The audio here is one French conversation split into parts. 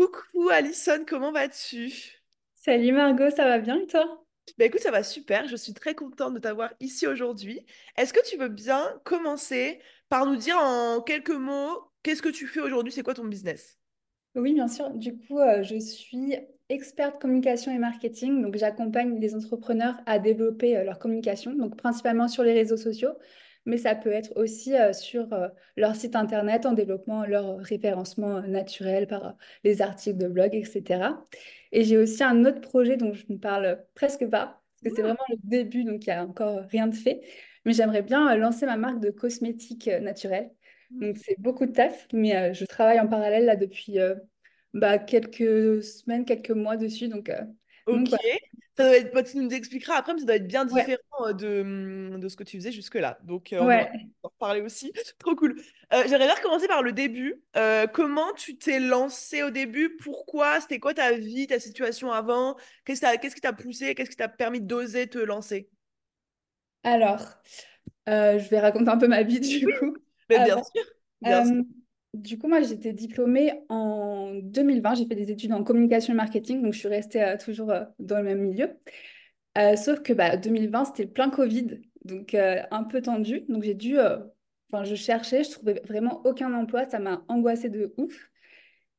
Coucou Alison, comment vas-tu? Salut Margot, ça va bien et toi? Bah écoute, ça va super, je suis très contente de t'avoir ici aujourd'hui. Est-ce que tu veux bien commencer par nous dire en quelques mots, qu'est-ce que tu fais aujourd'hui, c'est quoi ton business? Oui, bien sûr. Du coup, euh, je suis experte communication et marketing. Donc, j'accompagne les entrepreneurs à développer euh, leur communication, donc principalement sur les réseaux sociaux, mais ça peut être aussi euh, sur euh, leur site internet en développant leur référencement euh, naturel par les articles de blog, etc. Et j'ai aussi un autre projet dont je ne parle presque pas, parce que c'est Ah, vraiment le début, donc il n'y a encore rien de fait. Mais j'aimerais bien lancer ma marque de cosmétiques naturels. Donc, c'est beaucoup de taf, mais je travaille en parallèle là depuis bah, quelques semaines, quelques mois dessus. Donc, donc Ok. Ça doit être, bah, tu nous expliqueras après, mais ça doit être bien différent euh, de, hum, de ce que tu faisais jusque-là. Donc euh, on ouais. en reparler aussi. Trop cool. Euh, j'aimerais bien commencer par le début. Euh, comment tu t'es lancé au début? Pourquoi? C'était quoi ta vie, ta situation avant? Qu'est-ce qui t'a, qu'est-ce qui t'a poussé? Qu'est-ce qui t'a permis d'oser te lancer? Alors, je vais raconter un peu ma vie du coup. Mais bien sûr, bien sûr. Du coup, moi, j'étais diplômée en 2020. J'ai fait des études en communication et marketing, donc je suis restée euh, toujours euh, dans le même milieu. Euh, sauf que bah, 2020, c'était le plein Covid, donc un peu tendu. Donc j'ai dû, enfin, je cherchais, je trouvais vraiment aucun emploi. Ça m'a angoissée de ouf.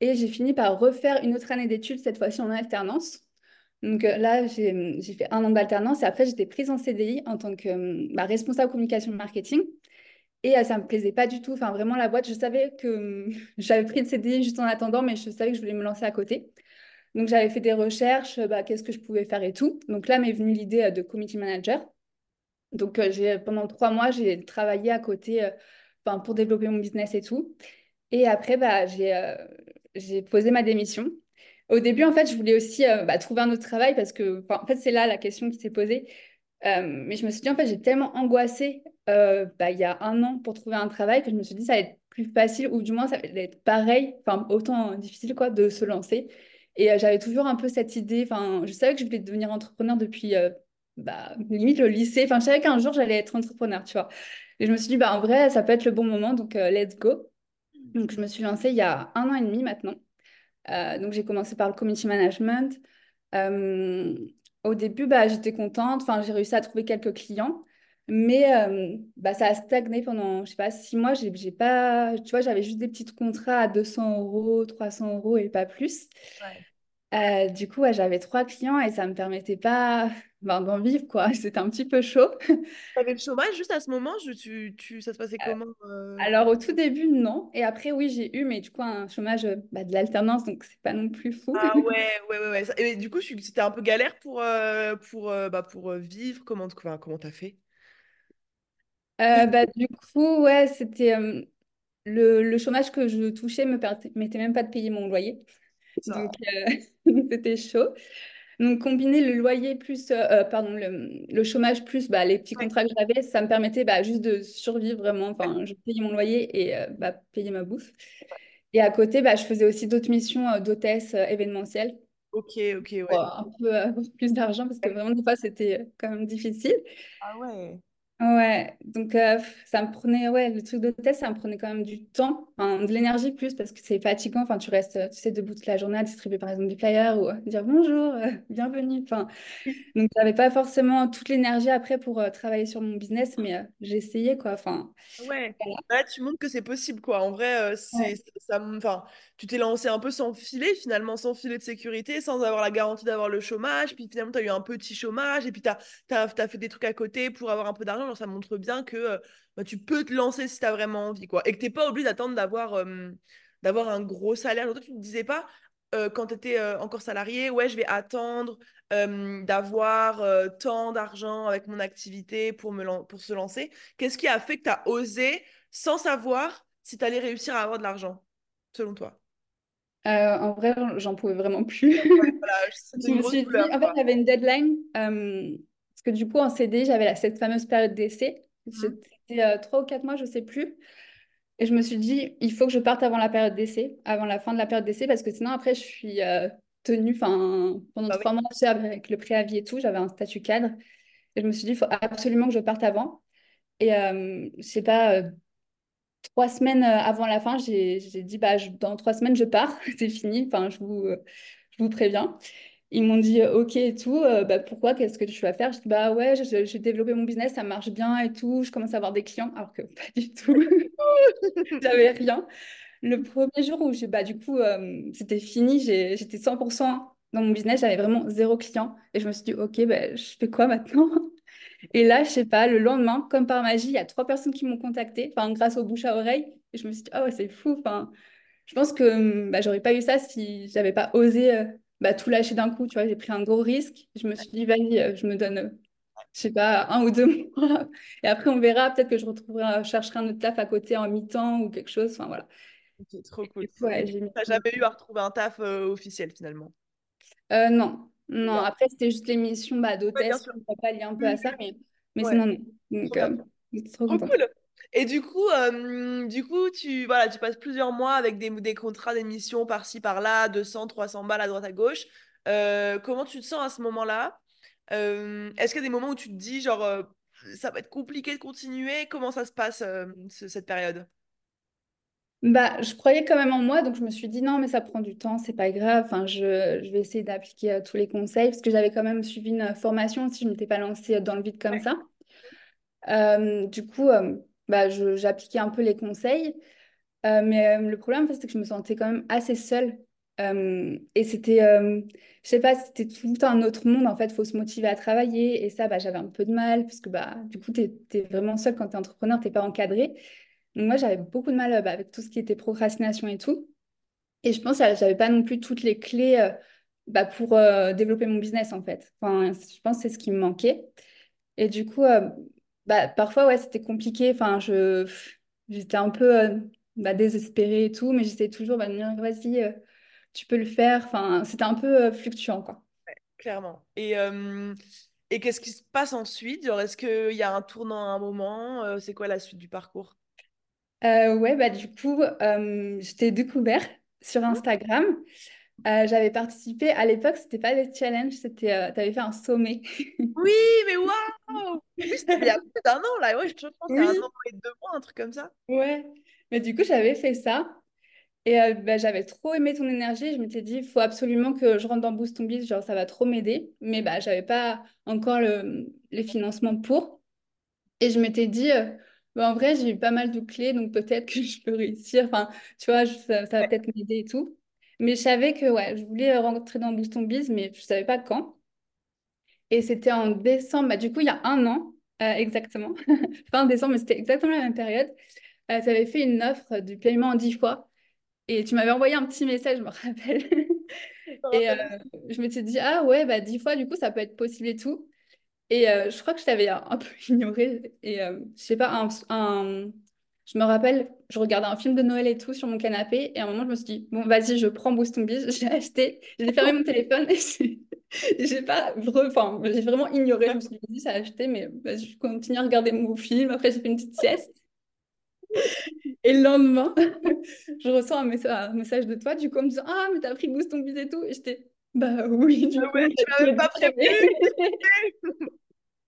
Et j'ai fini par refaire une autre année d'études, cette fois-ci en alternance. Donc là, j'ai fait un an d'alternance et après, j'étais prise en CDI en tant que euh, bah, responsable communication marketing. Et ça me plaisait pas du tout. Enfin, vraiment, la boîte, je savais que j'avais pris le CDI juste en attendant, mais je savais que je voulais me lancer à côté. Donc, j'avais fait des recherches, euh, bah, qu'est-ce que je pouvais faire et tout. Donc là m'est venue l'idée euh, de community manager. Donc, euh, pendant trois mois, j'ai travaillé à côté, euh, pour développer mon business et tout. Et après, bah, j'ai euh, posé ma démission. Au début, en fait, je voulais aussi bah, trouver un autre travail parce que, en fait, c'est là la question qui s'est posée. Mais je me suis dit, en fait, j'ai tellement angoissé euh, bah, il y a un an pour trouver un travail que je me suis dit, ça va être plus facile ou du moins, ça va être pareil, enfin, autant difficile, quoi, de se lancer. Et euh, j'avais toujours un peu cette idée, enfin, je savais que je voulais devenir entrepreneur depuis, euh, bah, limite le lycée. Enfin, je savais qu'un jour, j'allais être entrepreneur, tu vois. Et je me suis dit, bah, en vrai, ça peut être le bon moment, donc let's go. Donc, je me suis lancée il y a un an et demi maintenant. Donc, j'ai commencé par le community management. Au début, bah, j'étais contente. Enfin, j'ai réussi à trouver quelques clients. Mais euh, bah, ça a stagné pendant, je sais pas, six mois. J'ai, j'ai pas, tu vois, j'avais juste des petits contrats à 200 euros, 300 euros et pas plus. Ouais. Euh, du coup, ouais, j'avais trois clients et ça me permettait pas ben, d'en vivre, quoi. C'était un petit peu chaud. T'avais le chômage juste à ce moment, je, tu, tu, ça se passait comment? euh? Alors, au tout début, non. Et après, oui, j'ai eu, mais du coup, un chômage bah, de l'alternance, donc c'est pas non plus fou. Ah ouais, ouais, ouais, ouais. Et du coup, c'était un peu galère pour, pour, bah, pour vivre? Comment, enfin, comment t'as fait? Euh, bah, du coup, ouais, c'était euh, le, le chômage que je touchais me permettait même pas de payer mon loyer. Donc, euh, c'était chaud. Donc, combiner le loyer plus, pardon, le, le chômage plus bah, les petits contrats que j'avais, ça me permettait bah, juste de survivre vraiment. Enfin, je payais mon loyer et bah, payer ma bouffe. Et à côté, bah, je faisais aussi d'autres missions d'hôtesse événementielle Ok, ok, ouais. un peu plus d'argent parce que vraiment, des fois, c'était quand même difficile. Ah ouais. Ouais, donc euh, ça me prenait, ouais, le truc d'hôtesse, ça me prenait quand même du temps, enfin, de l'énergie plus parce que c'est fatigant. Enfin, tu restes, tu sais, debout toute la journée à distribuer par exemple des flyers ou euh, dire bonjour, euh, bienvenue. Enfin, donc j'avais pas forcément toute l'énergie après pour euh, travailler sur mon business, mais j'ai essayé quoi. Enfin, Ouais, voilà. là tu montres que c'est possible quoi. En vrai, c'est Ouais. ça, enfin, tu t'es lancé un peu sans filet finalement, sans filet de sécurité, sans avoir la garantie d'avoir le chômage. Puis finalement, tu as eu un petit chômage et puis tu as, fait des trucs à côté pour avoir un peu d'argent. Genre, ça montre bien que euh, bah, tu peux te lancer si tu as vraiment envie quoi. Et que tu n'es pas obligé d'attendre d'avoir euh, d'avoir un gros salaire. Genre, toi, tu ne te disais pas euh, quand tu étais encore salarié, ouais, je vais attendre euh, d'avoir tant d'argent avec mon activité pour, me pour se lancer. Qu'est-ce qui a fait que tu as osé sans savoir si tu allais réussir à avoir de l'argent, selon toi? Euh, en vrai, j'en pouvais vraiment plus. Voilà, Je me suis dit, en fait, j'avais une deadline parce que du coup, en CD, j'avais cette fameuse période d'essai. Mhm. C'était euh, trois ou quatre mois, je sais plus. Et je me suis dit, il faut que je parte avant la période d'essai, avant la fin de la période d'essai, parce que sinon, après, je suis euh, tenue, pendant Bah oui. trois mois, avec le préavis et tout, j'avais un statut cadre. Et je me suis dit, il faut absolument que je parte avant. Et euh, je sais pas, euh, trois semaines avant la fin, j'ai dit, bah, je- dans trois semaines, je pars, c'est fini, enfin, je vous, je vous préviens. Ils m'ont dit, euh, OK et tout, euh, bah, pourquoi, qu'est-ce que tu vas faire? Je dis, bah ouais, j'ai développé mon business, ça marche bien et tout, je commence à avoir des clients, alors que pas du tout, j'avais rien. Le premier jour où j'ai, bah, du coup, euh, c'était fini, j'étais 100% dans mon business, j'avais vraiment zéro client. Et je me suis dit, OK, bah, je fais quoi maintenant? Et là, je sais pas, le lendemain, comme par magie, il y a trois personnes qui m'ont contacté, enfin, grâce au bouche à oreille. Et je me suis dit, ah ouais, c'est fou. Enfin, je pense que bah, j'aurais pas eu ça si j'avais pas osé bah, tout lâcher d'un coup. Tu vois, j'ai pris un gros risque. Je me suis dit, vas-y, euh, je me donne, euh, je sais pas, un ou deux mois. Et après, on verra. Peut-être que je retrouverai, je chercherai un autre taf à côté en mi-temps ou quelque chose. Enfin, voilà. Trop cool. Ouais, j'ai mis jamais eu à retrouver un taf euh, officiel finalement? Euh, non, non. Ouais, Après, c'était juste l'émission bah, Ouais, d'hôtesse. sûr. On va pas lier un peu à ça, mais, mais Ouais, non. trop Donc, euh, trop cool. Et du coup, euh, du coup, tu, voilà, tu passes plusieurs mois avec des, des contrats d'émission par-ci, par-là, 200, 300 balles à droite à gauche. Euh, comment tu te sens à ce moment-là? Euh, est-ce qu'il y a des moments où tu te dis, genre, ça va être compliqué de continuer? Comment ça se passe, ce- cette période? Bah, je croyais quand même en moi, donc je me suis dit non, mais ça prend du temps, c'est pas grave. Enfin, je, je vais essayer d'appliquer euh, tous les conseils parce que j'avais quand même suivi une formation si je ne m'étais pas lancée dans le vide comme Ouais. ça. Euh, du coup, euh, bah, j'appliquais un peu les conseils, Euh, mais euh, le problème, c'est que je me sentais quand même assez seule. Euh, et c'était, je sais pas, c'était tout un autre monde. En fait, faut se motiver à travailler. Et ça, bah, j'avais un peu de mal parce que bah, du coup, tu es, vraiment seule quand tu es entrepreneur, tu pas encadré. Donc moi, j'avais beaucoup de mal bah, avec tout ce qui était procrastination et tout. Et je pense que j'avais pas non plus toutes les clés bah, pour développer mon business, en fait. Enfin, je pense que c'est ce qui me manquait. Et du coup, bah, parfois, ouais, c'était compliqué. Enfin, je, j'étais un peu euh, bah, désespérée et tout, mais j'essayais toujours bah, de me dire, vas-y, euh, tu peux le faire. Enfin, c'était un peu euh, fluctuant, quoi. Clairement. Et, et qu'est-ce qui se passe ensuite? Est-ce qu'il y a un tournant à un moment? C'est quoi la suite du parcours? Ouais, bah, du coup, je t'ai découvert sur Instagram. Euh, j'avais participé à l'époque, c'était pas des challenges, c'était, euh, t'avais fait un sommet. Oui, mais waouh! Oui, il y a plus d'un an, là. Ouais, je pense a un Oui, an et deux mois, un truc comme ça. ouais. Mais du coup, j'avais fait ça. Et euh, bah, j'avais trop aimé ton énergie. Je m'étais dit, il faut absolument que je rentre dans Boost on Biz, genre ça va trop m'aider. Mais bah, j'avais pas encore le, les financements pour. Et je m'étais dit, euh, bah, en vrai, j'ai eu pas mal de clés, donc peut-être que je peux réussir. Enfin, tu vois, je- ça, ça va peut-être m'aider et tout. Mais je savais que ouais, je voulais rentrer dans Boost on Biz, mais je savais pas quand. Et c'était en décembre, bah, du coup, il y a un an, euh, exactement. Fin décembre, mais c'était exactement la même période. Euh, tu avais fait une offre du paiement en 10 fois. Et tu m'avais envoyé un petit message, je me rappelle. Je me Et euh, je m'étais dit, ah ouais, bah 10 fois, du coup, ça peut être possible et tout. Et euh, je crois que je t'avais un, un peu ignoré. Et euh, je sais pas, un, un- je me rappelle, je regardais un film de Noël et tout sur mon canapé. Et à un moment, je me suis dit, bon, vas-y, je prends Boost on Biz. J'ai acheté, j'ai fermé mon téléphone et j'ai pas, enfin, j'ai vraiment ignoré. Je me suis dit, ça a acheté, mais je continue à regarder mon film. Après, j'ai fait une petite sieste. Et le lendemain, je reçois un message, un message de toi, du coup, en me disant, ah, mais t'as pris Boost on Biz et tout. Et j'étais, bah oui, du Ah coup, ouais, tu me pas prévenu.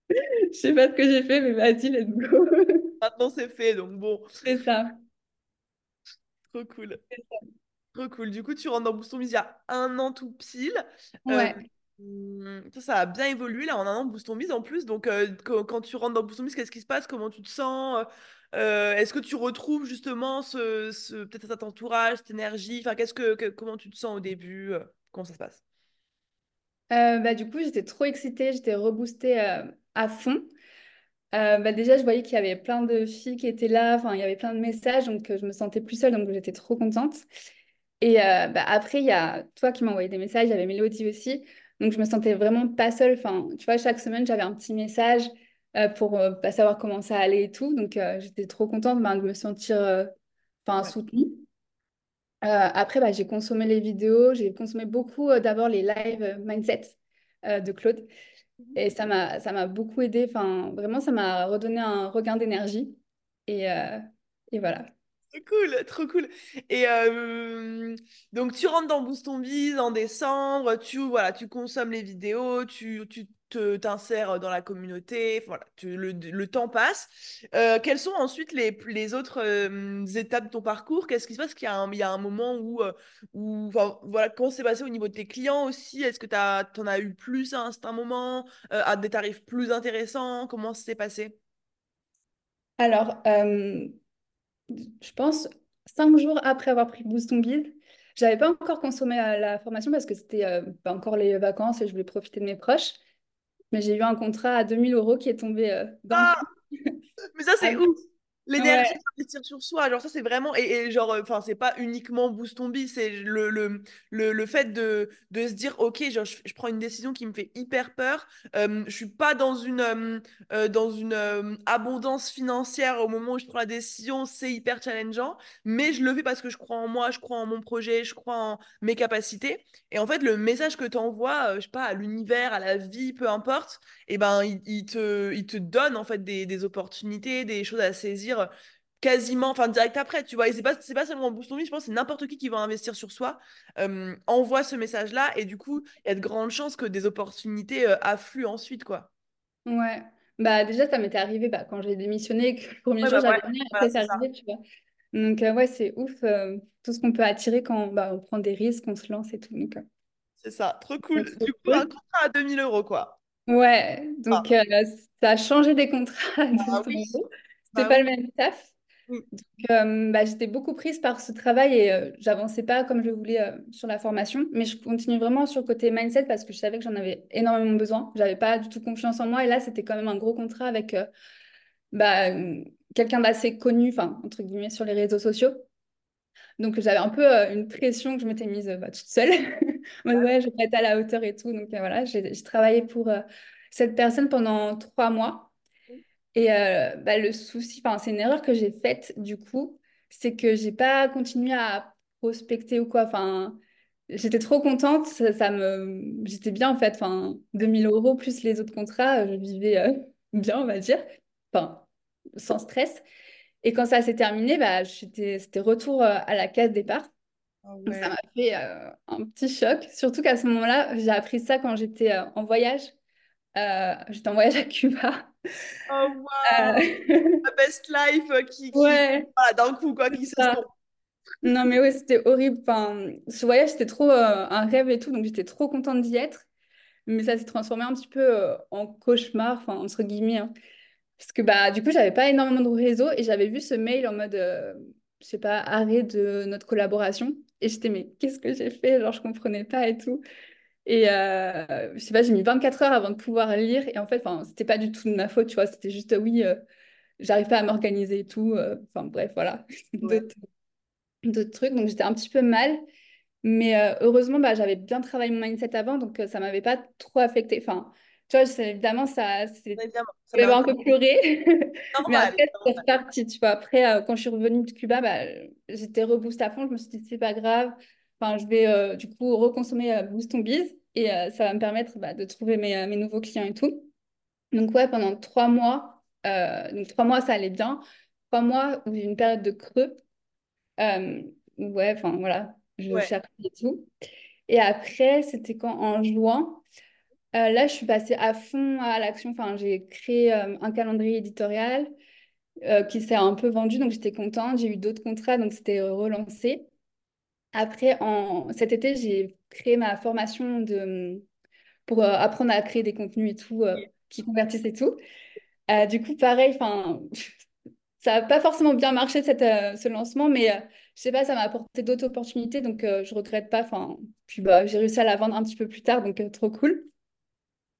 Je sais pas ce que j'ai fait, mais vas-y, let's go. Maintenant, c'est fait, donc bon, C'est ça. trop cool. Trop cool. Du coup, tu rentres dans Boost on Biz il y a un an tout pile. Euh, Ouais. hum, ça, ça a bien évolué là en un an Boost on Biz en plus. Donc, euh, quand, quand tu rentres dans Boost on Biz, qu'est-ce qui se passe? Comment tu te sens? Euh, est-ce que tu retrouves justement ce, ce- peut-être cet entourage, cette énergie? Enfin, qu'est-ce que, que- comment tu te sens au début? Comment ça se passe? Euh, bah, du coup, j'étais trop excitée, j'étais reboostée euh, à fond. Euh, bah, déjà, je voyais qu'il y avait plein de filles qui étaient là, il y avait plein de messages, donc je me sentais plus seule, donc j'étais trop contente. Et bah, après, il y a toi qui m'as envoyé des messages, il y avait Mélodie aussi, donc je me sentais vraiment pas seule. Enfin, tu vois, chaque semaine, j'avais un petit message pour pas savoir comment ça allait et tout, donc j'étais trop contente ben, de me sentir enfin, soutenue. Euh, après, bah, j'ai consommé les vidéos, j'ai consommé beaucoup euh, d'abord les lives euh, mindset euh, de Claude. Et ça m'a, ça m'a beaucoup aidé. Enfin, vraiment, ça m'a redonné un regain d'énergie. Et, euh, et voilà. Cool, trop cool. Et euh, donc tu rentres dans Boost Biz en décembre, tu voilà, tu consommes les vidéos, tu tu t'insères dans la communauté, voilà, le, le, temps passe. Euh, quelles sont ensuite les, les autres euh, étapes de ton parcours? Qu'est-ce qui se passe? Qu'il y, y a un moment où, euh, où voilà, comment c'est passé au niveau de tes clients aussi? Est-ce que tu en as eu plus à un, moment, à des tarifs plus intéressants? Comment s'est passé? Alors, je pense cinq jours après avoir pris Boost on Build, j'avais pas encore consommé la, formation parce que c'était euh, encore les vacances et je voulais profiter de mes proches. Mais j'ai eu un contrat à 2000 euros qui est tombé euh, dans ah Mais ça, c'est ouf L'énergie d'investir sur soi, genre ça c'est vraiment, et, genre, euh, enfin c'est pas uniquement boost ton c'est le, le, le, le, fait de, de se dire, ok, genre, je, prends une décision qui me fait hyper peur, euh, je suis pas dans une, euh, dans une abondance financière au moment où je prends la décision, c'est hyper challengeant, mais je le fais parce que je crois en moi, je crois en mon projet, je crois en mes capacités, et en fait le message que tu envoies, je sais pas, à l'univers, à la vie, peu importe, et eh ben il, il, te, il te donne en fait des, des opportunités, des choses à saisir quasiment, enfin direct après, tu vois. Et c'est pas, c'est pas seulement Boost je pense c'est n'importe qui qui va investir sur soi, euh, envoie ce message-là, et du coup, il y a de grandes chances que des opportunités euh, affluent ensuite, quoi. Ouais. Bah déjà, ça m'était arrivé bah, quand j'ai démissionné, que le premier jour, bah, j'avais rien, après, c'est arrivé, tu vois. Donc, euh, ouais, c'est ouf, tout ce qu'on peut attirer quand bah, on prend des risques, on se lance et tout. Donc, c'est ça, trop cool. Du coup, un contrat à 2000 euros, quoi. Ouais, donc ah. ça a changé des contrats à 200 ah euros. C'était bah pas le même taf. Donc, euh, bah, j'étais beaucoup prise par ce travail et euh, j'avançais pas comme je voulais euh, sur la formation. Mais je continue vraiment sur le côté mindset parce que je savais que j'en avais énormément besoin. J'avais pas du tout confiance en moi. Et là, c'était quand même un gros contrat avec bah, quelqu'un d'assez connu, enfin, entre guillemets, sur les réseaux sociaux. Donc, j'avais un peu une pression que je m'étais mise bah, toute seule. ouais, je vais être à la hauteur et tout. Donc, voilà, j'ai travaillé pour cette personne pendant trois mois. Et euh, bah, le souci, c'est une erreur que j'ai faite du coup, c'est que j'ai pas continué à prospecter ou quoi. Enfin, j'étais trop contente, ça, me, j'étais bien en fait. Enfin, 2000 euros plus les autres contrats, je vivais euh, bien, on va dire. Enfin, sans stress. Et quand ça s'est terminé, bah, c'était retour euh, à la case départ. Ah ça m'a fait un petit choc, surtout qu'à ce moment-là, j'ai appris ça quand j'étais en voyage. J'étais en voyage à Cuba. Oh wow! La best life euh, qui, qui ouais. d'un coup, quoi, qui se Non, mais ouais, c'était horrible. Enfin, ce voyage, c'était trop euh, un rêve et tout, donc j'étais trop contente d'y être. Mais ça s'est transformé un petit peu euh, en cauchemar, enfin, entre guillemets. Hein. Parce que bah, du coup, j'avais pas énormément de réseau et j'avais vu ce mail en mode, je sais pas, arrêt de notre collaboration. Et j'étais, mais qu'est-ce que j'ai fait? Genre, je comprenais pas et tout. Et euh, je sais pas, j'ai mis 24 heures avant de pouvoir lire. Et en fait, c'était pas du tout de ma faute, tu vois. C'était juste, oui, euh, j'arrive pas à m'organiser et tout. Euh, enfin, bref, voilà. D'autres trucs. Donc, j'étais un petit peu mal. Mais euh, heureusement, bah, j'avais bien travaillé mon mindset avant. Donc, ça m'avait pas trop affecté. Enfin, tu vois, évidemment, ça. J'avais un peu pleuré. mais après, c'est reparti, tu vois. Après, quand je suis revenue de Cuba, bah, j'étais reboost à fond. Je me suis dit, c'est pas grave je vais euh, du coup reconsommer euh, Boost on Biz et euh, ça va me permettre bah, de trouver mes, mes, nouveaux clients et tout. Donc, ouais, pendant trois mois, donc trois mois, ça allait bien. Trois mois où j'ai une période de creux. ouais, enfin, voilà, je cherche et tout. Et après, c'était quand? En juin. là, je suis passée à fond à l'action. Enfin, j'ai créé un calendrier éditorial qui s'est un peu vendu, donc j'étais contente. J'ai eu d'autres contrats, donc c'était relancé. Après, cet été, j'ai créé ma formation pour euh, apprendre à créer des contenus et tout, euh, qui convertissent et tout. Euh, du coup, pareil, ça n'a pas forcément bien marché ce lancement, mais je sais pas, ça m'a apporté d'autres opportunités, donc je regrette pas. Puis bah, j'ai réussi à la vendre un petit peu plus tard, donc trop cool.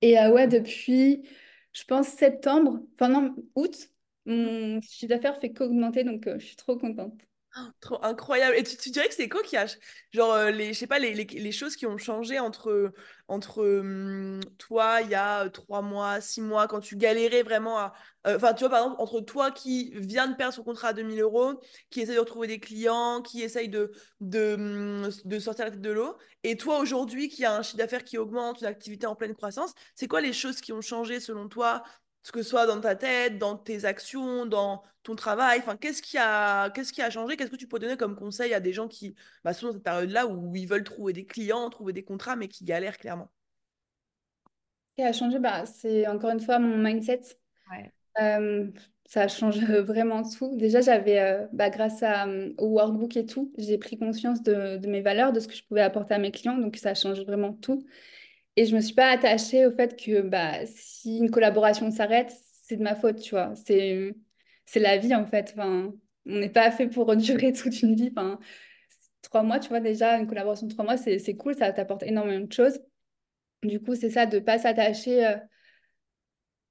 Et ouais, depuis, je pense, septembre, enfin non, août, mon chiffre d'affaires fait qu'augmenter, donc je suis trop contente. Trop incroyable. Et tu, tu, dirais que c'est quoi genre, euh, les, je sais pas, les, les, choses qui ont changé entre, entre hum, toi, il y a trois mois, six mois, quand tu galérais vraiment à. Euh, enfin, tu vois, par exemple, entre toi qui vient de perdre son contrat à 2000 euros, qui essaie de retrouver des clients, qui essaye de, de, hum, de sortir la tête de l'eau, et toi aujourd'hui qui a un chiffre d'affaires qui augmente, une activité en pleine croissance, c'est quoi les choses qui ont changé selon toi ce que ce soit dans ta tête, dans tes actions, dans ton travail, enfin, qu'est-ce qui a, qu'est-ce qui a changé? Qu'est-ce que tu peux donner comme conseil à des gens qui bah, sont dans cette période-là où ils veulent trouver des clients, trouver des contrats, mais qui galèrent clairement? Qui a changé, bah, c'est encore une fois mon mindset. Ouais. Euh, ça change vraiment tout. Déjà, j'avais, euh, bah, grâce à, euh, au workbook et tout, j'ai pris conscience de, de mes valeurs, de ce que je pouvais apporter à mes clients. Donc, ça change vraiment tout. Et je me suis pas attachée au fait que bah, si une collaboration s'arrête, c'est de ma faute, tu vois. C'est, c'est la vie, en fait. Enfin, on n'est pas fait pour durer toute une vie. Enfin, trois mois, tu vois, déjà, une collaboration de trois mois, c'est, c'est cool, ça t'apporte énormément de choses. Du coup, c'est ça, de pas s'attacher euh,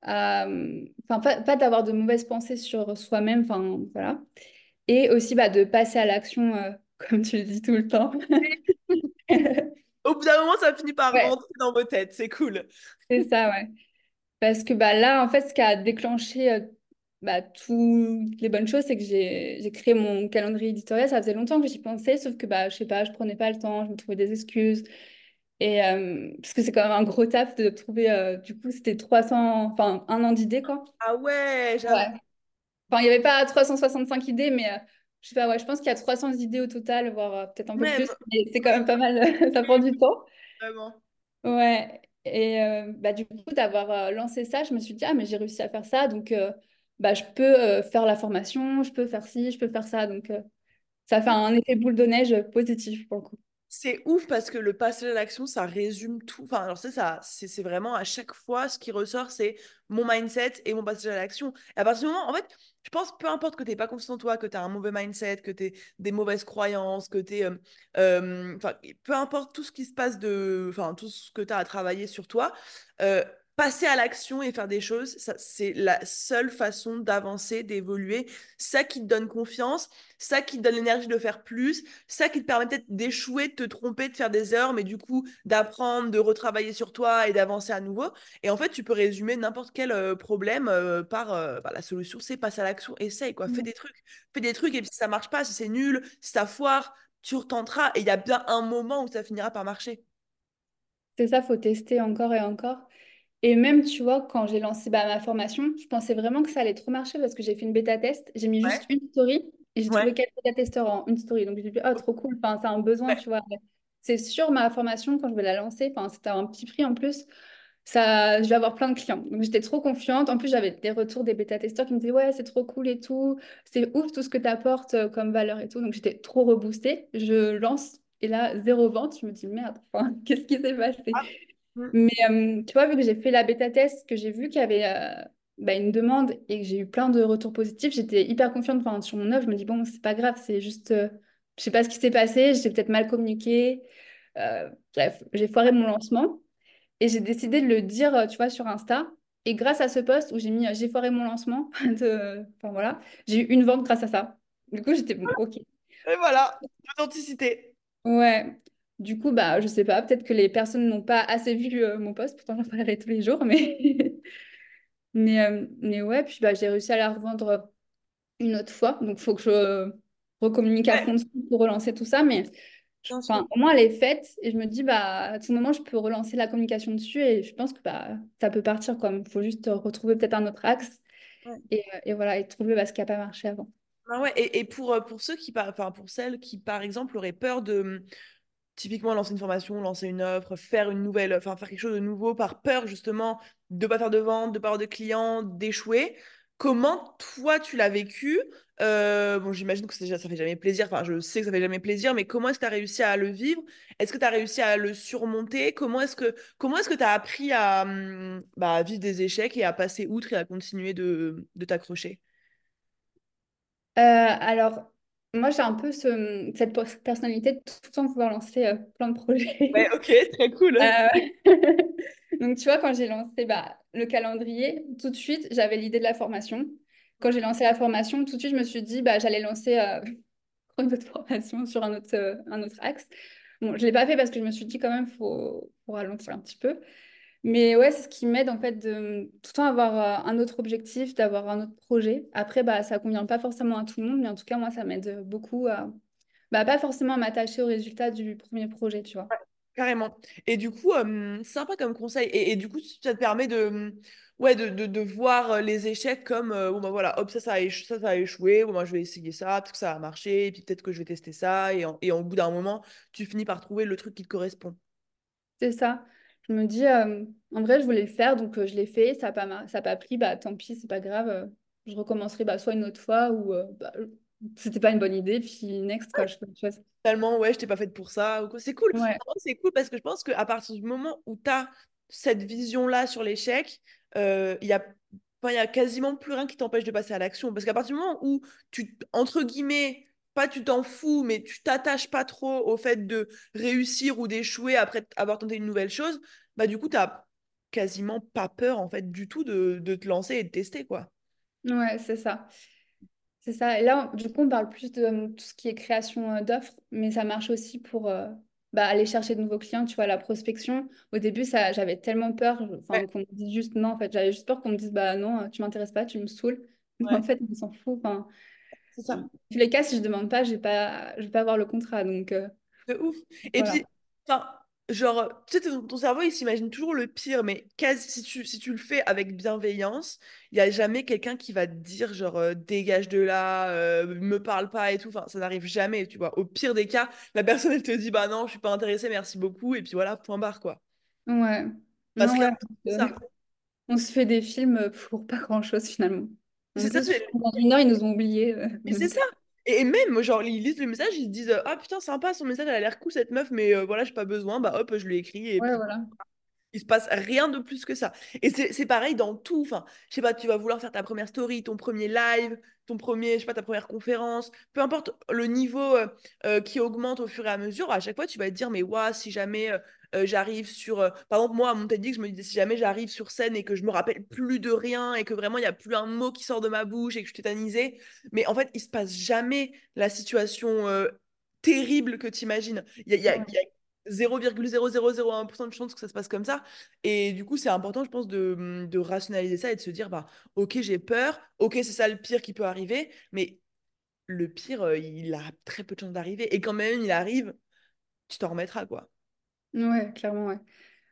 à... Enfin, pas, pas d'avoir de mauvaises pensées sur soi-même, enfin, voilà. Et aussi, bah, de passer à l'action, euh, comme tu le dis tout le temps. Au bout d'un moment, ça finit par Ouais, rentrer dans vos têtes. C'est cool. c'est ça, ouais. Parce que bah, là, en fait, ce qui a déclenché euh, bah, toutes les bonnes choses, c'est que j'ai créé mon calendrier éditorial. Ça faisait longtemps que j'y pensais, sauf que bah, je sais pas, je prenais pas le temps, je me trouvais des excuses. Et euh, parce que c'est quand même un gros taf de trouver, euh, du coup, c'était 300, enfin, un an d'idées, quoi. Ah ouais, Ouais. j'avoue. Enfin, il n'y avait pas 365 idées, mais je sais pas, ouais, je pense qu'il y a 300 idées au total, voire euh, peut-être un peu plus, mais c'est quand même pas mal, ça prend du temps. vraiment. Ouais, et euh, bah, du coup, d'avoir euh, lancé ça, je me suis dit, ah, mais j'ai réussi à faire ça, donc euh, bah, je peux faire la formation, je peux faire ci, je peux faire ça, donc ça fait un effet boule de neige positif pour le coup. C'est ouf parce que le passage à l'action, ça résume tout. Enfin, alors c'est ça, c'est vraiment à chaque fois ce qui ressort, c'est mon mindset et mon passage à l'action. Et à partir du moment, en fait, je pense, peu importe que tu n'es pas confiant en toi, que tu as un mauvais mindset, que tu des mauvaises croyances, que tu es. enfin, peu importe tout ce qui se passe de. Enfin, tout ce que tu as à travailler sur toi, euh, passer à l'action et faire des choses, c'est la seule façon d'avancer, d'évoluer. Ça qui te donne confiance, ça qui te donne l'énergie de faire plus ça qui te permet peut-être d'échouer, de te tromper, de faire des erreurs, mais du coup d'apprendre, de retravailler sur toi et d'avancer à nouveau. Et en fait, tu peux résumer n'importe quel euh, problème euh, par euh, bah, la solution, c'est passe à l'action, essaye quoi, fais Mm. des trucs, fais des trucs et si ça marche pas, si c'est nul, si ça foire, tu retenteras et il y a bien un moment où ça finira par marcher. C'est ça, faut tester encore et encore. Et même, tu vois, quand j'ai lancé bah, ma formation, je pensais vraiment que ça allait trop marcher parce que j'ai fait une bêta test. J'ai mis Ouais, juste une story et j'ai trouvé quatre bêta-testeurs en une story. Donc, j'ai dit, oh, trop cool. Enfin, c'est un besoin, ouais. tu vois. C'est sûr, ma formation, quand je vais la lancer, enfin, c'était un petit prix en plus, ça, je vais avoir plein de clients. Donc, j'étais trop confiante. En plus, j'avais des retours des bêta-testeurs qui me disaient, ouais, c'est trop cool et tout. C'est ouf tout ce que tu apportes euh, comme valeur et tout. Donc, j'étais trop reboostée. Je lance et là, zéro vente. Je me dis, merde, qu'est-ce qui s'est passé? Ah, mm, Mais euh, tu vois, vu que j'ai fait la bêta test, que j'ai vu qu'il y avait euh, bah, une demande et que j'ai eu plein de retours positifs, j'étais hyper confiante enfin, sur mon offre. Je me dis, bon, c'est pas grave, c'est juste, euh, je sais pas ce qui s'est passé, j'ai peut-être mal communiqué. Euh, j'ai foiré mon lancement et j'ai décidé de le dire, tu vois, sur Insta. Et grâce à ce post où j'ai mis j'ai foiré mon lancement, de... enfin voilà, j'ai eu une vente grâce à ça. Du coup, j'étais bon, ok. Et voilà, l'authenticité. Ouais. Du coup, bah, je sais pas, peut-être que les personnes n'ont pas assez vu euh, mon post, pourtant j'en parlerai tous les jours, mais Mais, euh, mais ouais, puis bah, j'ai réussi à la revendre une autre fois. Donc, il faut que je recommunique à fond pour relancer tout ça. Mais enfin, au moins, elle est faite. Et je me dis, bah, à tout moment, je peux relancer la communication dessus. Et je pense que bah, ça peut partir. Il faut juste retrouver peut-être un autre axe. Ouais. Et, euh, et voilà, et trouver bah, ce qui n'a pas marché avant. Ah ouais, et, et pour, pour ceux qui, enfin, pour celles qui, par exemple, auraient peur de, Typiquement, lancer une formation, lancer une offre, faire une nouvelle, enfin faire quelque chose de nouveau par peur justement de pas faire de vente, de pas avoir de clients, d'échouer. Comment toi tu l'as vécu? Euh, bon, j'imagine que ça fait jamais plaisir. Enfin, je sais que ça fait jamais plaisir, mais comment est-ce que tu as réussi à le vivre? Est-ce que tu as réussi à le surmonter? Comment est-ce que comment est-ce que tu as appris à, hum, bah, à vivre des échecs et à passer outre et à continuer de, de t'accrocher? Euh, alors, moi, j'ai un peu ce- cette pers- personnalité de tout le temps vouloir lancer euh, plein de Ouais, projets. ok, très cool. Euh, Donc, tu vois, quand j'ai lancé bah, le calendrier, tout de suite, j'avais l'idée de la formation. Quand j'ai lancé la formation, tout de suite, je me suis dit, bah, j'allais lancer euh, une autre formation sur un autre, un autre axe. Bon, je ne l'ai pas fait parce que je me suis dit, quand même, il faut, faut ralentir un petit peu. Mais ouais, c'est ce qui m'aide, en fait, de tout le temps avoir euh, un autre objectif, d'avoir un autre projet. Après, bah, ça ne convient pas forcément à tout le monde, mais en tout cas, moi, ça m'aide beaucoup à, bah, pas forcément à m'attacher au résultat du premier projet, tu vois. Carrément. Et du coup, euh, sympa comme conseil. Et, et du coup, ça te permet de, ouais, de, de, de voir euh, les échecs comme, euh, bon, bah voilà, hop, ça, ça a, échoué, ça, ça a échoué. Bon, moi, je vais essayer ça, peut-être que ça a marché, et puis peut-être que je vais tester ça. Et, en- et au bout d'un moment, tu finis par trouver le truc qui te correspond. C'est ça. Je me dis, euh, en vrai, je voulais le faire, donc euh, je l'ai fait. Ça n'a pas, mar- ça a pas pris, bah tant pis, c'est pas grave. euh, je recommencerai bah, soit une autre fois ou bah, c'était pas une bonne idée. Puis next, quoi, je fais autre chose. Finalement, ouais, je t'ai pas faite pour ça. ou quoi. C'est cool. Ouais, C'est cool parce que je pense qu'à partir du moment où tu as cette vision-là sur l'échec, il y a, il y a quasiment plus rien qui t'empêche de passer à l'action. Parce qu'à partir du moment où tu, entre guillemets, pas tu t'en fous, mais tu t'attaches pas trop au fait de réussir ou d'échouer après avoir tenté une nouvelle chose, bah du coup, tu quasiment pas peur en fait du tout de, de te lancer et de tester, quoi. ouais, c'est ça. C'est ça. Et là, du coup, on parle plus de euh, tout ce qui est création euh, d'offres, mais ça marche aussi pour euh, bah, aller chercher de nouveaux clients, tu vois, la prospection. Au début, ça, j'avais tellement peur, Ouais, qu'on me dise juste non, en fait, j'avais juste peur qu'on me dise, bah non, tu m'intéresses pas, tu me saoules. Mais en fait, on s'en fout. Enfin, c'est dans ça. tous les cas, si je demande pas, j'ai pas, je vais pas avoir le contrat. Donc, De ouf. Et puis, voilà. enfin, genre, tu sais, ton, ton cerveau, il s'imagine toujours le pire, mais quasi, si tu, si tu le fais avec bienveillance, il n'y a jamais quelqu'un qui va te dire, genre, euh, dégage de là, euh, me parle pas et tout. Enfin, ça n'arrive jamais, tu vois. Au pire des cas, la personne, elle te dit, bah non, je suis pas intéressée, merci beaucoup. Et puis voilà, point barre, quoi. Ouais. Parce Non, que ouais. c'est ça. on se fait des films pour pas grand-chose finalement. En C'est ça, dans une heure, ils nous ont oubliés. euh, mais c'est ça. Et, même, genre, ils lisent le message, ils se disent, ah putain, sympa, son message, elle a l'air cool, cette meuf, mais euh, voilà, j'ai pas besoin. Bah hop, je lui écris et ouais, puis voilà. Il se passe rien de plus que ça. Et c'est pareil dans tout. Enfin, je sais pas, tu vas vouloir faire ta première story, ton premier live, ton premier, je sais pas, ta première conférence. Peu importe le niveau euh, euh, qui augmente au fur et à mesure, à chaque fois, tu vas te dire, mais waouh, si jamais euh, j'arrive sur. Par exemple, moi, à mon je me disais, si jamais j'arrive sur scène et que je me rappelle plus de rien et que vraiment, il n'y a plus un mot qui sort de ma bouche et que je suis tétanisée. Mais en fait, il se passe jamais la situation terrible que tu imagines. 0,0001% de chances que ça se passe comme ça. Et du coup, c'est important, je pense, de, de rationaliser ça et de se dire, bah, ok, j'ai peur, ok, c'est ça le pire qui peut arriver, mais le pire, euh, il a très peu de chances d'arriver. Et quand même, il arrive, tu t'en remettras, quoi. Ouais, clairement, ouais.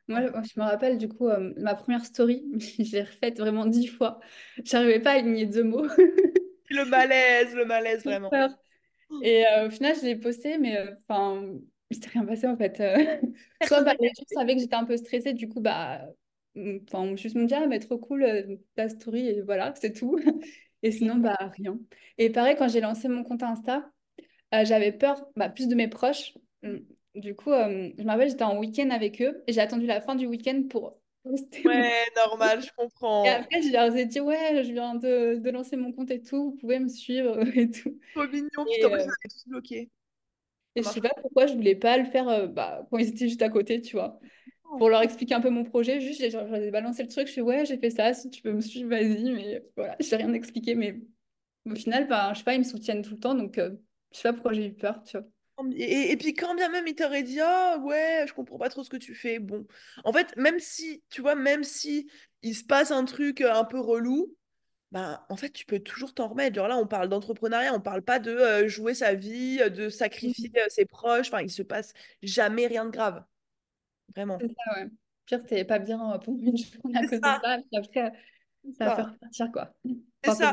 Moi, je me rappelle du coup, euh, ma première story, je l'ai refaite vraiment dix fois. J'arrivais pas à aligner deux mots. Le malaise, le malaise, vraiment. Et euh, au final, je l'ai posté, mais euh, enfin, il s'était rien passé en fait. Euh, soit bah, les gens savaient que j'étais un peu stressée, du coup, bah, mm, enfin, juste me dire, ah, mais trop cool euh, ta story, et voilà, c'est tout. Et sinon, bah, rien. Et pareil, quand j'ai lancé mon compte Insta, euh, j'avais peur, bah, plus de mes proches. Mm. Du coup, euh, je me rappelle, j'étais en week-end avec eux et j'ai attendu la fin du week-end pour poster mon Ouais, normal, je Et comprends. après, je leur ai dit, ouais, je viens de, de lancer mon compte et tout, vous pouvez me suivre et tout. Trop mignon. Putain, Et, euh, vous avez tous bloqué. Et je sais pas pourquoi je voulais pas le faire euh, bah, quand ils étaient juste à côté, tu vois. Pour leur expliquer un peu mon projet, juste, j'ai- balancé le truc, je suis, ouais, j'ai fait ça, si tu peux me suivre, vas-y. Mais voilà, j'ai rien expliqué, mais au final, bah, je sais pas, ils me soutiennent tout le temps, donc euh, je sais pas pourquoi j'ai eu peur, tu vois. Et, et- puis quand bien même il t'aurait dit ah ouais je comprends pas trop ce que tu fais bon en fait même si tu vois même si il se passe un truc euh, un peu relou bah en fait tu peux toujours t'en remettre genre là on parle d'entrepreneuriat on parle pas de euh, jouer sa vie euh, de sacrifier Mhm. euh, ses proches enfin il se passe jamais rien de grave vraiment C'est ça, ouais. Pire, t'es pas bien euh, pendant une journée à cause de ça ça, puis après, c'est ça va ça faire partir, quoi. c'est Enfin, ça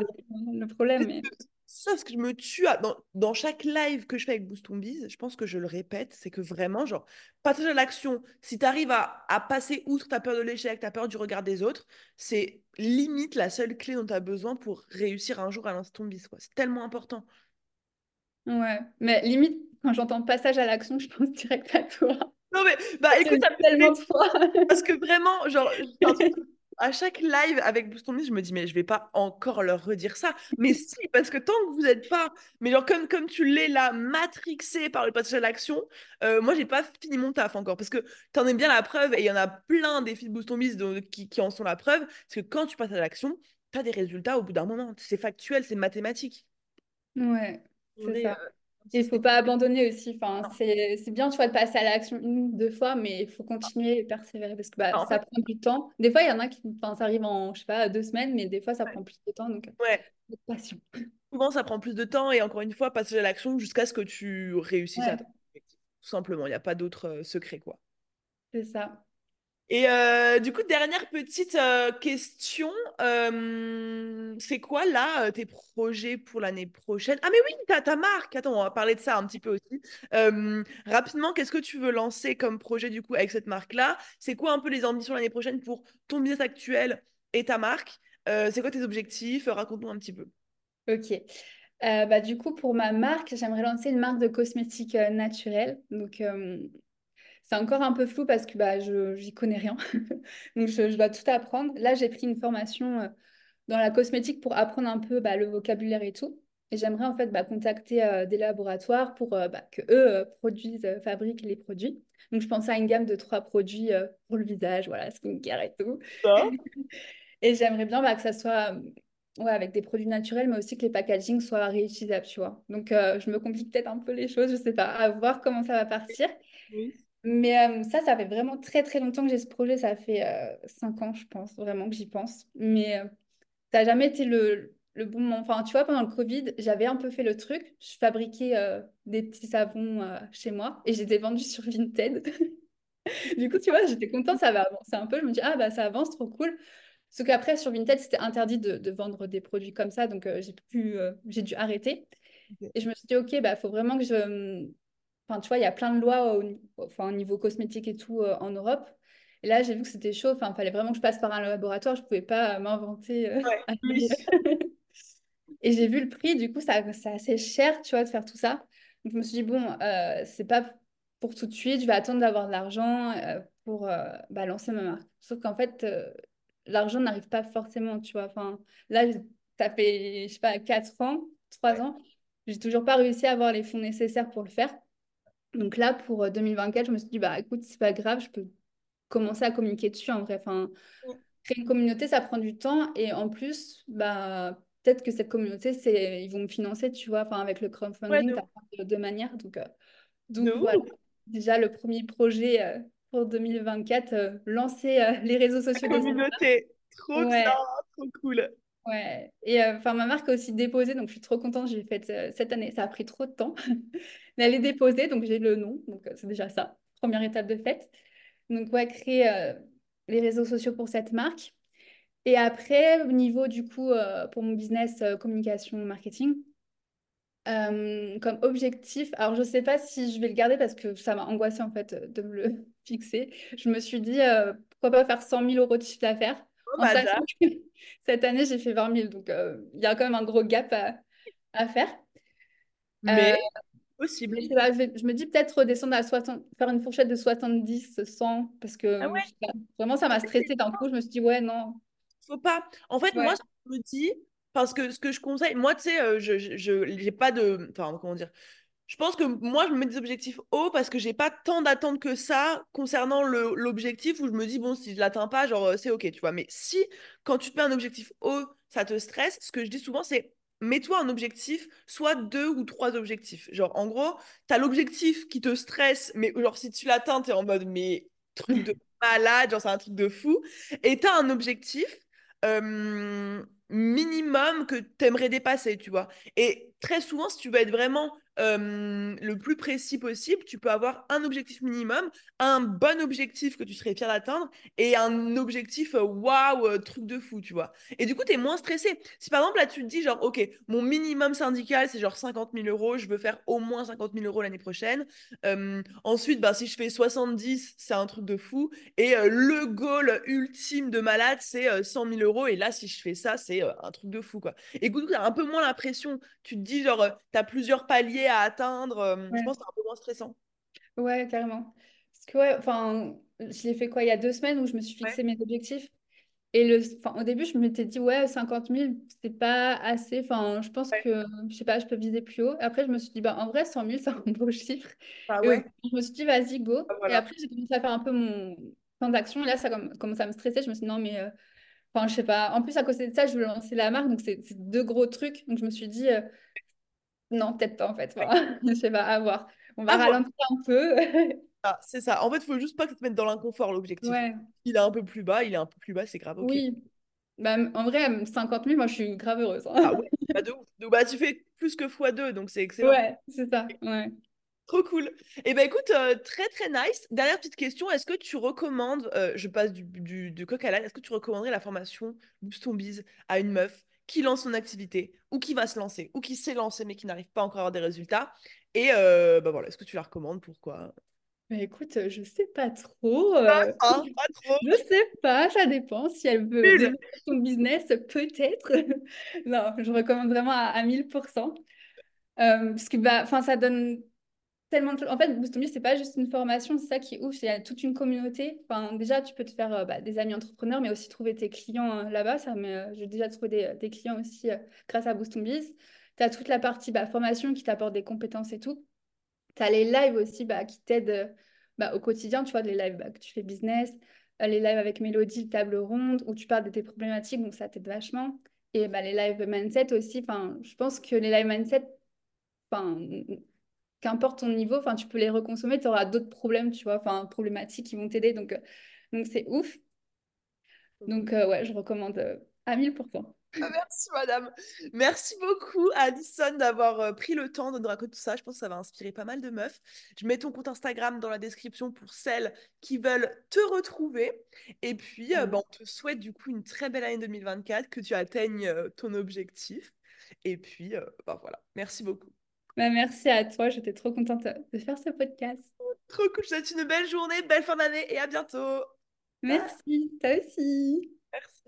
le problème, mais... Ça, ce que je me tue à- dans, dans chaque live que je fais avec Boost Ton Biz, je pense que je le répète, c'est que vraiment, genre, partage à l'action. Si tu arrives à, à passer outre ta peur de l'échec, ta peur du regard des autres, c'est limite la seule clé dont tu as besoin pour réussir un jour à lancer ton biz, quoi. C'est tellement important. Ouais, mais limite, quand j'entends passage à l'action, je pense direct à toi. Non, mais bah écoute, ça me tellement de fois. Parce que vraiment, genre, à chaque live avec Boost Ton Biz, je me dis, mais je vais pas encore leur redire ça. Mais si, parce que tant que vous n'êtes pas, mais genre, comme, comme tu l'es là, matrixé par le passage à l'action, euh, moi, j'ai pas fini mon taf encore. Parce que tu en es bien la preuve, et il y en a plein des filles de Boost Ton Biz dont- qui, qui en sont la preuve. Parce que quand tu passes à l'action, tu as des résultats au bout d'un moment. C'est factuel, c'est mathématique. Ouais, c'est est, ça. euh, Et il faut pas abandonner aussi. Enfin, c'est bien, tu vois, de passer à l'action une ou deux fois, mais il faut continuer et persévérer parce que bah, ça fait, prend du temps. Des fois, il y en a qui, enfin, ça arrive en, je sais pas, deux semaines, mais des fois, ça ouais. prend plus de temps. Donc, Ouais. Souvent, ça prend plus de temps, et encore une fois, passer à l'action jusqu'à ce que tu réussisses à ton objectif. Tout simplement, il n'y a pas d'autre euh, secret, quoi. c'est ça. Et euh, du coup, dernière petite euh, question. euh, c'est quoi là tes projets pour l'année prochaine? Ah mais oui, t'as ta marque. Attends, on va parler de ça un petit peu aussi. Rapidement, qu'est-ce que tu veux lancer comme projet du coup avec cette marque-là? C'est quoi un peu les ambitions l'année prochaine pour ton business actuel et ta marque? C'est quoi tes objectifs? Raconte-nous un petit peu. Ok. Bah, du coup, pour ma marque, j'aimerais lancer une marque de cosmétiques euh, naturels. Donc, c'est encore un peu flou parce que bah, je j'y connais rien. Donc, je, je dois tout apprendre. Là, j'ai pris une formation euh, dans la cosmétique pour apprendre un peu bah, le vocabulaire et tout. Et j'aimerais en fait bah, contacter euh, des laboratoires pour euh, bah, que eux euh, produisent, fabriquent les produits. Donc, je pensais à une gamme de trois produits pour le visage, voilà, skincare et tout. Et j'aimerais bien bah, que ça soit ouais, avec des produits naturels, mais aussi que les packaging soient réutilisables, tu vois. Donc, je me complique peut-être un peu les choses, je sais pas, à voir comment ça va partir. Oui. Mais euh, ça, ça fait vraiment très très longtemps que j'ai ce projet. Ça fait euh, cinq ans, je pense, vraiment que j'y pense. Mais euh, ça n'a jamais été le, le bon moment. Enfin, tu vois, pendant le Covid, j'avais un peu fait le truc. Je fabriquais des petits savons chez moi et je les ai vendus sur Vinted. Du coup, tu vois, j'étais contente, ça va avancer un peu. Je me dis, ah bah ça avance, trop cool. Sauf qu'après, sur Vinted, c'était interdit de, de vendre des produits comme ça. Donc, j'ai j'ai dû arrêter. Et je me suis dit, OK, bah, faut vraiment que je... Enfin, tu vois, il y a plein de lois au, enfin, au niveau cosmétique et tout euh, en Europe. Et là, j'ai vu que c'était chaud. Enfin, il fallait vraiment que je passe par un laboratoire. Je ne pouvais pas euh, m'inventer. euh, Ouais, oui. Et j'ai vu le prix. Du coup, ça, c'est assez cher, tu vois, de faire tout ça. Donc, je me suis dit, bon, euh, c'est pas pour tout de suite. Je vais attendre d'avoir de l'argent euh, pour bah, lancer ma marque. Sauf qu'en fait, l'argent n'arrive pas forcément, tu vois. Enfin, là, ça fait, je sais pas, 4 ans, trois Ouais. ans. J'ai toujours pas réussi à avoir les fonds nécessaires pour le faire. Donc là, pour euh, 2024, je me suis dit, bah écoute, c'est pas grave, je peux commencer à communiquer dessus en vrai. Enfin, créer une communauté, ça prend du temps. Et en plus, bah, peut-être que cette communauté, c'est, ils vont me financer, tu vois. Enfin, avec le Ouais, crowdfunding, de tu as de deux manières. Donc, euh, donc voilà. Déjà, le premier projet euh, pour 2024, euh, lancer euh, les réseaux La sociaux cette communauté. Trop bien, Ouais, trop cool. ouais. Et euh, enfin, ma marque a aussi déposé, donc je suis trop contente. J'ai fait euh, cette année. Ça a pris trop de temps. Est déposée, donc j'ai le nom. Donc, euh, c'est déjà ça. Première étape de fait. Donc, ouais, créer euh, les réseaux sociaux pour cette marque. Et après, au niveau du coup, euh, pour mon business euh, communication marketing, comme objectif, alors je sais pas si je vais le garder parce que ça m'a angoissé en fait de me le fixer. Je me suis dit, pourquoi pas faire 100 000 euros de chiffre d'affaires Oh, que cette année j'ai fait 20 000. Donc il y a quand même un gros gap à, à faire. Mais possible. je sais pas, je, vais- je me dis peut-être redescendre à 60, faire une fourchette de 70, 100 parce Ah que ouais, pas, vraiment ça m'a stressé d'un coup. Je me suis dit, ouais, non. faut pas. En fait, moi, Ouais, ce que je me dis, parce que ce que je conseille, moi, tu sais, euh, je, j'ai pas de. Enfin, comment dire? Je pense que moi, je me mets des objectifs hauts parce que j'ai pas tant d'attentes que ça concernant l'objectif où je me dis, bon, si je l'atteins pas, genre, euh, c'est OK, tu vois. Mais si, quand tu te mets un objectif haut, ça te stresse, ce que je dis souvent, c'est mets-toi un objectif, soit deux ou trois objectifs. Genre, en gros, tu as l'objectif qui te stresse, mais genre, si tu l'atteins, tu es en mode, mais truc de malade, genre, c'est un truc de fou. Et tu as un objectif euh, minimum que tu aimerais dépasser, tu vois. Et très souvent, si tu veux être vraiment euh, le plus précis possible, tu peux avoir un objectif minimum, un bon objectif que tu serais fier d'atteindre et un objectif euh, waouh, euh, truc de fou, tu vois. Et du coup, tu es moins stressé. Si par exemple, là, tu te dis, genre, OK, mon minimum syndical, c'est genre 50 000 euros, je veux faire au moins 50 000 euros l'année prochaine. Ensuite, bah, si je fais 70, c'est un truc de fou. Et le goal ultime de malade, c'est euh, 100 000 euros. Et là, si je fais ça, c'est un truc de fou, quoi. Et du coup, tu as un peu moins la pression. Tu te dis, genre, tu as plusieurs paliers à atteindre. euh, je pense que c'est un peu moins stressant. ouais, carrément. Parce que ouais, enfin, je l'ai fait quoi, il y a deux semaines où je me suis Ouais, fixé mes objectifs. Et le, au début, je m'étais dit, ouais, 50 000, c'est pas assez. Enfin, je pense ouais. que, je sais pas, je peux viser plus haut. Après, je me suis dit, bah, en vrai, 100 000, c'est un beau chiffre. Ah euh, ouais, je me suis dit, vas-y, go. ah, Et après, j'ai commencé à faire un peu mon plan d'action. Et là, ça comm- commence à me stresser. Je me suis dit, non, mais, euh, enfin, je sais pas. En plus, à côté de ça, je veux lancer la marque. Donc, c'est c'est deux gros trucs. Donc, je me suis dit, euh, non, peut-être pas, en fait. Ouais. Je sais pas, à voir. On va À voir. ralentir un peu. Ah, c'est ça. En fait, il faut juste pas que tu te mettes dans l'inconfort, l'objectif. Ouais, Il est un peu plus bas, il est un peu plus bas, c'est grave, oui. Bah, en vrai, 50 000, moi, je suis grave heureuse. Ah hein. ouais, bah de ouf. Donc, bah, tu fais plus que x2, donc c'est excellent. Ouais, c'est ça. Ouais. Trop cool. Et ben écoute, euh, très très nice. Dernière petite question, est-ce que tu recommandes, euh, je passe du, du, du coq à l'âne, est-ce que tu recommanderais la formation Boost ton à une meuf qui lance son activité ou qui va se lancer ou qui s'est lancé mais qui n'arrive pas encore à avoir des résultats Et euh, bah voilà, est-ce que tu la recommandes Pourquoi? Bah écoute, je sais pas trop. Euh, pas trop. Je sais pas, ça dépend. Si elle veut développer son business, peut-être. Non, je recommande vraiment à, à 1000%. Euh, parce que bah, ça donne tellement de. En fait, Boostomy, c'est pas juste une formation, c'est ça qui est ouf, c'est toute une communauté. Enfin, déjà, tu peux te faire euh, bah, des amis entrepreneurs, mais aussi trouver tes clients euh, là-bas. Euh, j'ai déjà trouvé des, clients aussi grâce à Boostomy. Tu as toute la partie bah, formation qui t'apporte des compétences et tout. Tu as les lives aussi bah, qui t'aident au quotidien, tu vois, les lives que tu fais business, les lives avec Mélodie, table ronde, où tu parles de tes problématiques, donc ça t'aide vachement. Et les lives mindset aussi, je pense que les lives mindset, qu'importe ton niveau, enfin, tu peux les reconsommer, tu auras d'autres problèmes, tu vois, enfin, problématiques qui vont t'aider, donc euh, donc c'est ouf. Donc euh, ouais, je recommande euh, à 1000%. Ah, Merci madame. Merci beaucoup Alison d'avoir euh, pris le temps de nous raconter tout ça. Je pense que ça va inspirer pas mal de meufs. Je mets ton compte Instagram dans la description pour celles qui veulent te retrouver. Et puis, euh, Mm. bah, on te souhaite du coup une très belle année 2024, que tu atteignes ton objectif. Et puis, bah, voilà. Merci beaucoup. Bah, merci à toi, j'étais trop contente de faire ce podcast. Trop cool. Je te souhaite une belle journée, belle fin d'année et à bientôt. Merci, toi aussi. Merci.